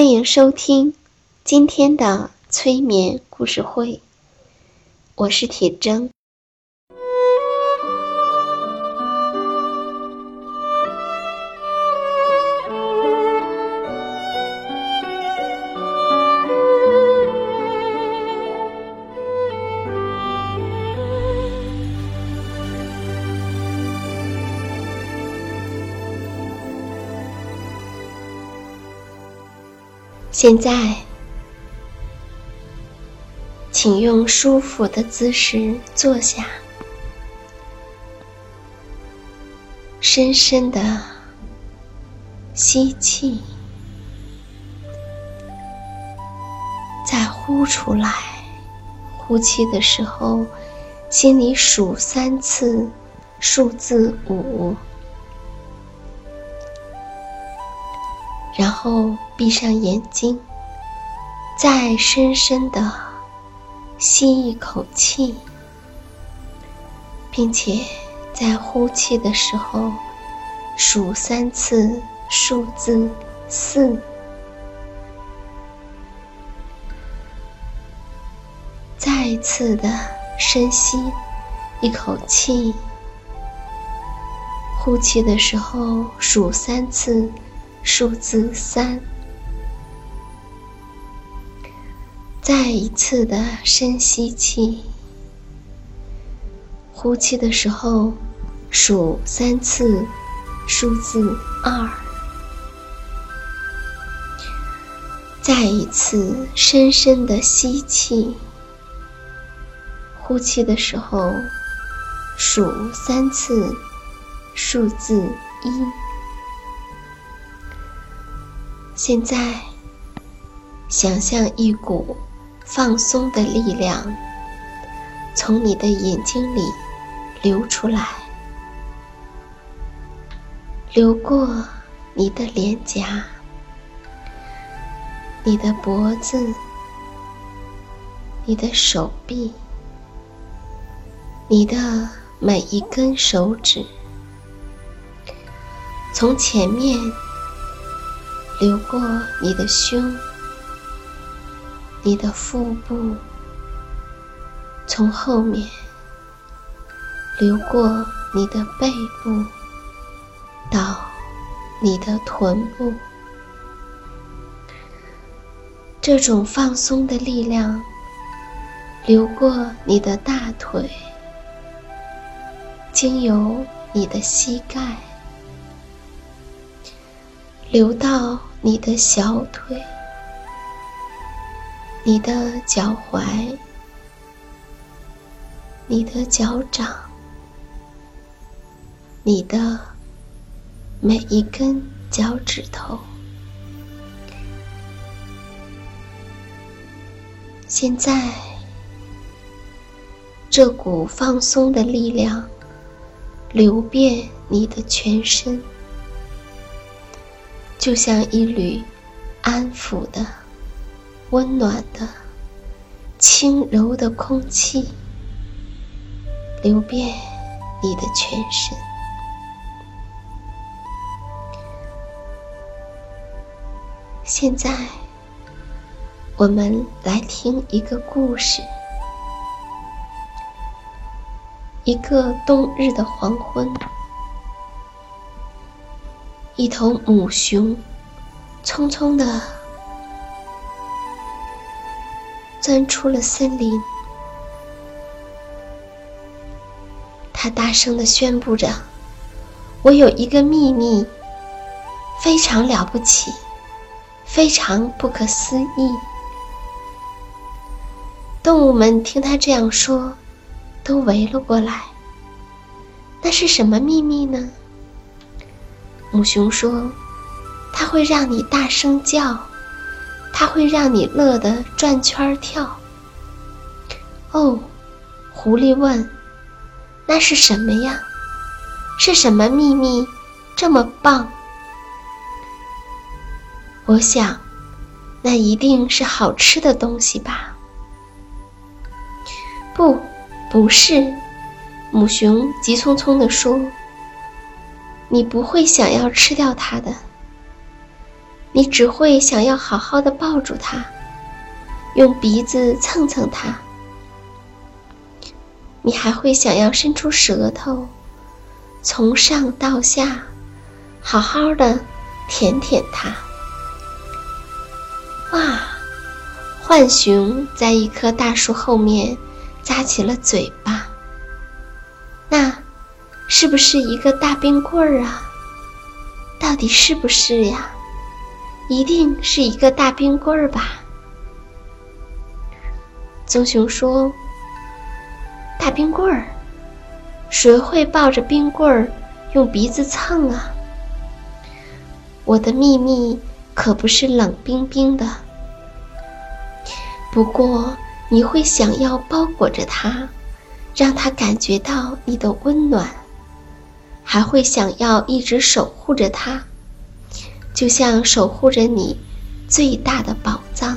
欢迎收听今天的催眠故事会，我是铁铮。现在，请用舒服的姿势坐下，深深的吸气，再呼出来。呼气的时候，心里数三次数字五。然后闭上眼睛，再深深的吸一口气，并且在呼气的时候数三次数字四。再次的深吸一口气，呼气的时候数三次。数字三，再一次的深吸气，呼气的时候数三次，数字二，再一次深深的吸气，呼气的时候数三次，数字一。现在，想象一股放松的力量从你的眼睛里流出来，流过你的脸颊、你的脖子、你的手臂、你的每一根手指，从前面。流过你的胸，你的腹部，从后面流过你的背部，到你的臀部。这种放松的力量流过你的大腿，经由你的膝盖，流到。你的小腿，你的脚踝，你的脚掌，你的每一根脚趾头。现在，这股放松的力量流遍你的全身。就像一缕安抚的、温暖的、轻柔的空气，流遍你的全身。现在，我们来听一个故事。一个冬日的黄昏，一头母熊匆匆的钻出了森林。它大声的宣布着：“我有一个秘密，非常了不起，非常不可思议。”动物们听他这样说。都围了过来。那是什么秘密呢？母熊说：“它会让你大声叫，它会让你乐得转圈跳。”哦，狐狸问：“那是什么呀？是什么秘密这么棒？”我想，那一定是好吃的东西吧。不。不是，母熊急匆匆地说：“你不会想要吃掉它的，你只会想要好好的抱住它，用鼻子蹭蹭它。你还会想要伸出舌头，从上到下，好好的舔舔它。”哇！浣熊在一棵大树后面。扎起了嘴巴，那是不是一个大冰棍儿啊？到底是不是呀？一定是一个大冰棍儿吧？棕熊说：“大冰棍儿，谁会抱着冰棍儿用鼻子蹭啊？我的秘密可不是冷冰冰的，不过……”你会想要包裹着它，让它感觉到你的温暖，还会想要一直守护着它，就像守护着你最大的宝藏。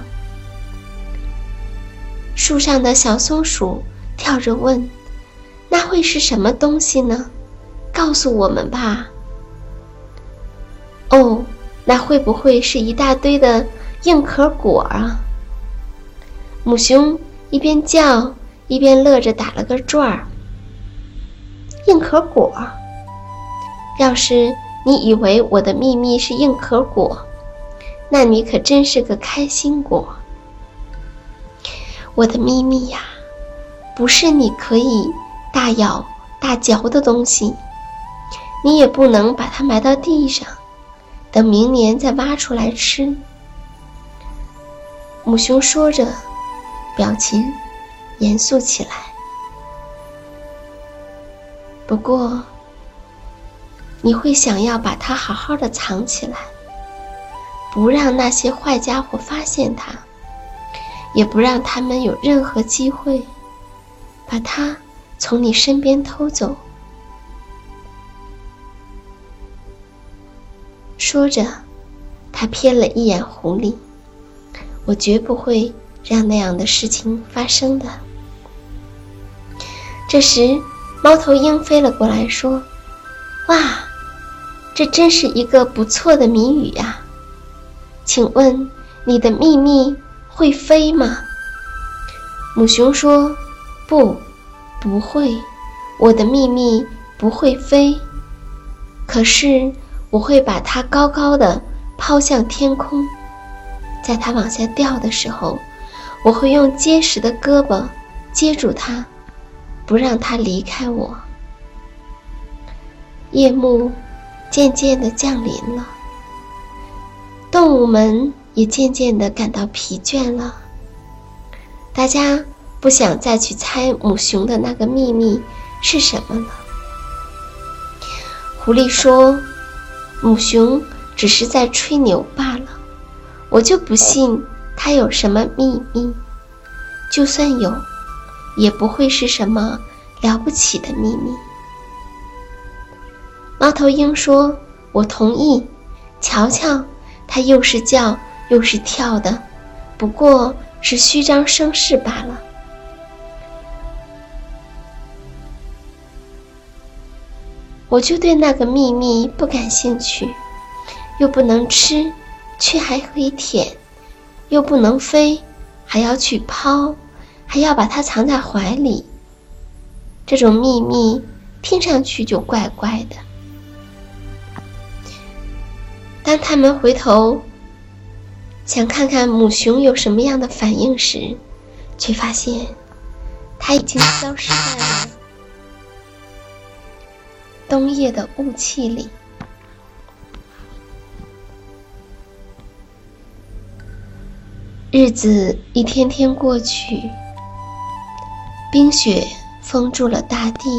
树上的小松鼠跳着问：“那会是什么东西呢？告诉我们吧。”哦，那会不会是一大堆的硬壳果啊？母熊一边叫一边乐着打了个转儿。硬壳果，要是你以为我的秘密是硬壳果，那你可真是个开心果。我的秘密呀，不是你可以大咬大嚼的东西，你也不能把它埋到地上，等明年再挖出来吃。母熊说着。表情严肃起来。不过，你会想要把它好好的藏起来，不让那些坏家伙发现它，也不让他们有任何机会把它从你身边偷走。说着，他瞥了一眼狐狸。我绝不会。让那样的事情发生的。这时，猫头鹰飞了过来，说：“哇，这真是一个不错的谜语呀！请问你的秘密会飞吗？”母熊说：“不，不会，我的秘密不会飞。可是我会把它高高的抛向天空，在它往下掉的时候。”我会用结实的胳膊接住它，不让它离开我。夜幕渐渐的降临了，动物们也渐渐的感到疲倦了。大家不想再去猜母熊的那个秘密是什么了。狐狸说：“母熊只是在吹牛罢了，我就不信。”它有什么秘密？就算有，也不会是什么了不起的秘密。猫头鹰说：“我同意。瞧瞧，它又是叫又是跳的，不过是虚张声势罢了。”我就对那个秘密不感兴趣，又不能吃，却还可以舔。又不能飞，还要去抛，还要把它藏在怀里。这种秘密听上去就怪怪的。当他们回头想看看母熊有什么样的反应时，却发现它已经消失在了冬夜的雾气里。日子一天天过去，冰雪封住了大地，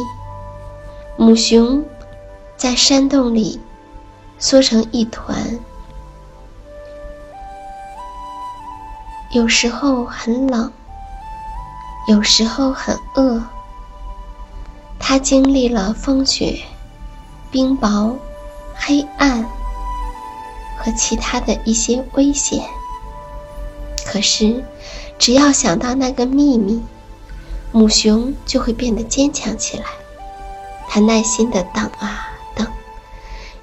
母熊在山洞里缩成一团。有时候很冷，有时候很饿。它经历了风雪、冰雹、黑暗和其他的一些危险。可是，只要想到那个秘密，母熊就会变得坚强起来。它耐心的等啊，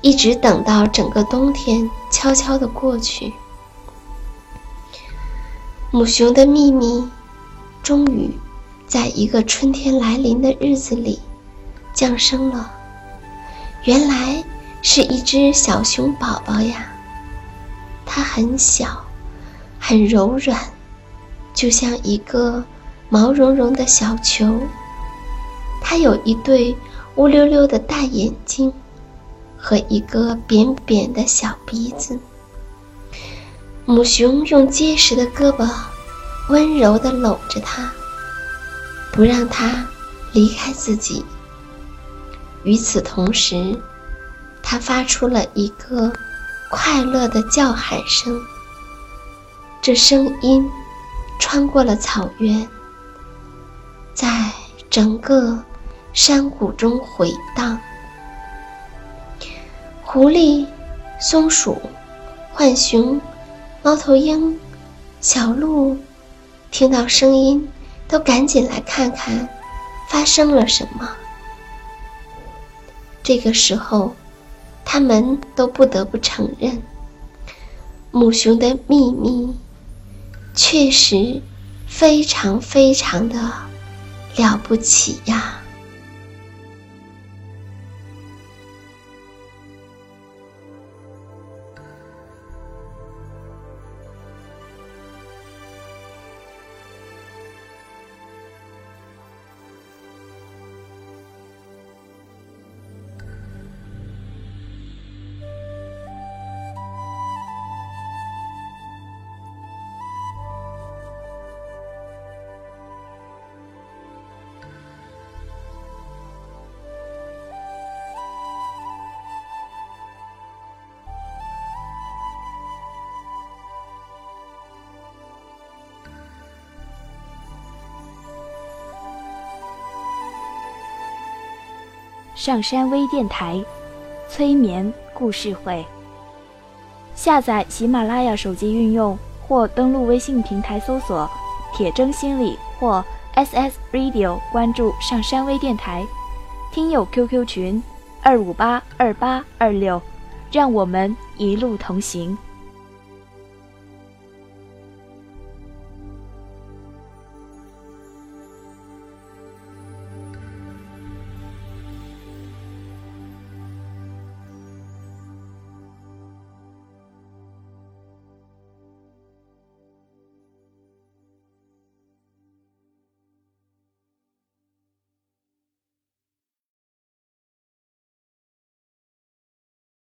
一直等到整个冬天悄悄的过去。母熊的秘密，终于在一个春天来临的日子里降生了。原来是一只小熊宝宝呀，它很小。很柔软，就像一个毛茸茸的小球。它有一对乌溜溜的大眼睛，和一个扁扁的小鼻子。母熊用结实的胳膊温柔地搂着它，不让它离开自己。与此同时，它发出了一个快乐的叫喊声。这声音穿过了草原，在整个山谷中回荡。狐狸、松鼠、浣熊、猫头鹰、小鹿听到声音，都赶紧来看看发生了什么。这个时候，他们都不得不承认，母熊的秘密。确实，非常非常的了不起呀。上山微电台，催眠故事会。下载喜马拉雅手机应用，或登录微信平台搜索“铁铮心理”或 “SS Radio”，关注上山微电台。听友 QQ 群：二五八二八二六，让我们一路同行。